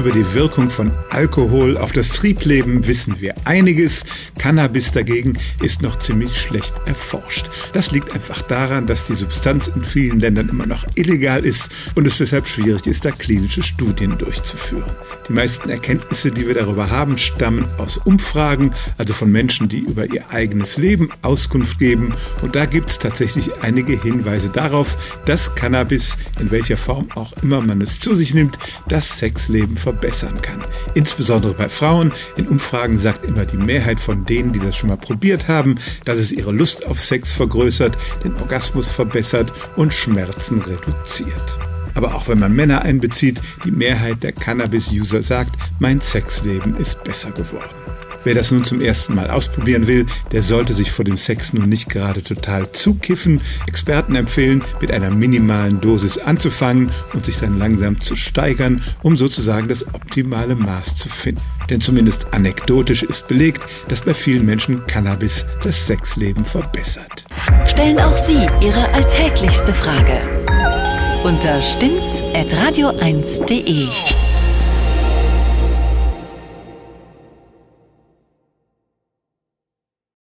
Über die Wirkung von Alkohol auf das Triebleben wissen wir einiges. Cannabis dagegen ist noch ziemlich schlecht erforscht. Das liegt einfach daran, dass die Substanz in vielen Ländern immer noch illegal ist und es deshalb schwierig ist, da klinische Studien durchzuführen. Die meisten Erkenntnisse, die wir darüber haben, stammen aus Umfragen, also von Menschen, die über ihr eigenes Leben Auskunft geben. Und da gibt es tatsächlich einige Hinweise darauf, dass Cannabis, in welcher Form auch immer man es zu sich nimmt, das Sexleben verbessern kann. Insbesondere bei Frauen. In Umfragen sagt immer die Mehrheit von denen, die das schon mal probiert haben, dass es ihre Lust auf Sex vergrößert, den Orgasmus verbessert und Schmerzen reduziert. Aber auch wenn man Männer einbezieht, die Mehrheit der Cannabis-User sagt, mein Sexleben ist besser geworden. Wer das nun zum ersten Mal ausprobieren will, der sollte sich vor dem Sex nun nicht gerade total zukiffen. Experten empfehlen, mit einer minimalen Dosis anzufangen und sich dann langsam zu steigern, um sozusagen das optimale Maß zu finden. Denn zumindest anekdotisch ist belegt, dass bei vielen Menschen Cannabis das Sexleben verbessert. Stellen auch Sie Ihre alltäglichste Frage unter stimmt's at radio1.de.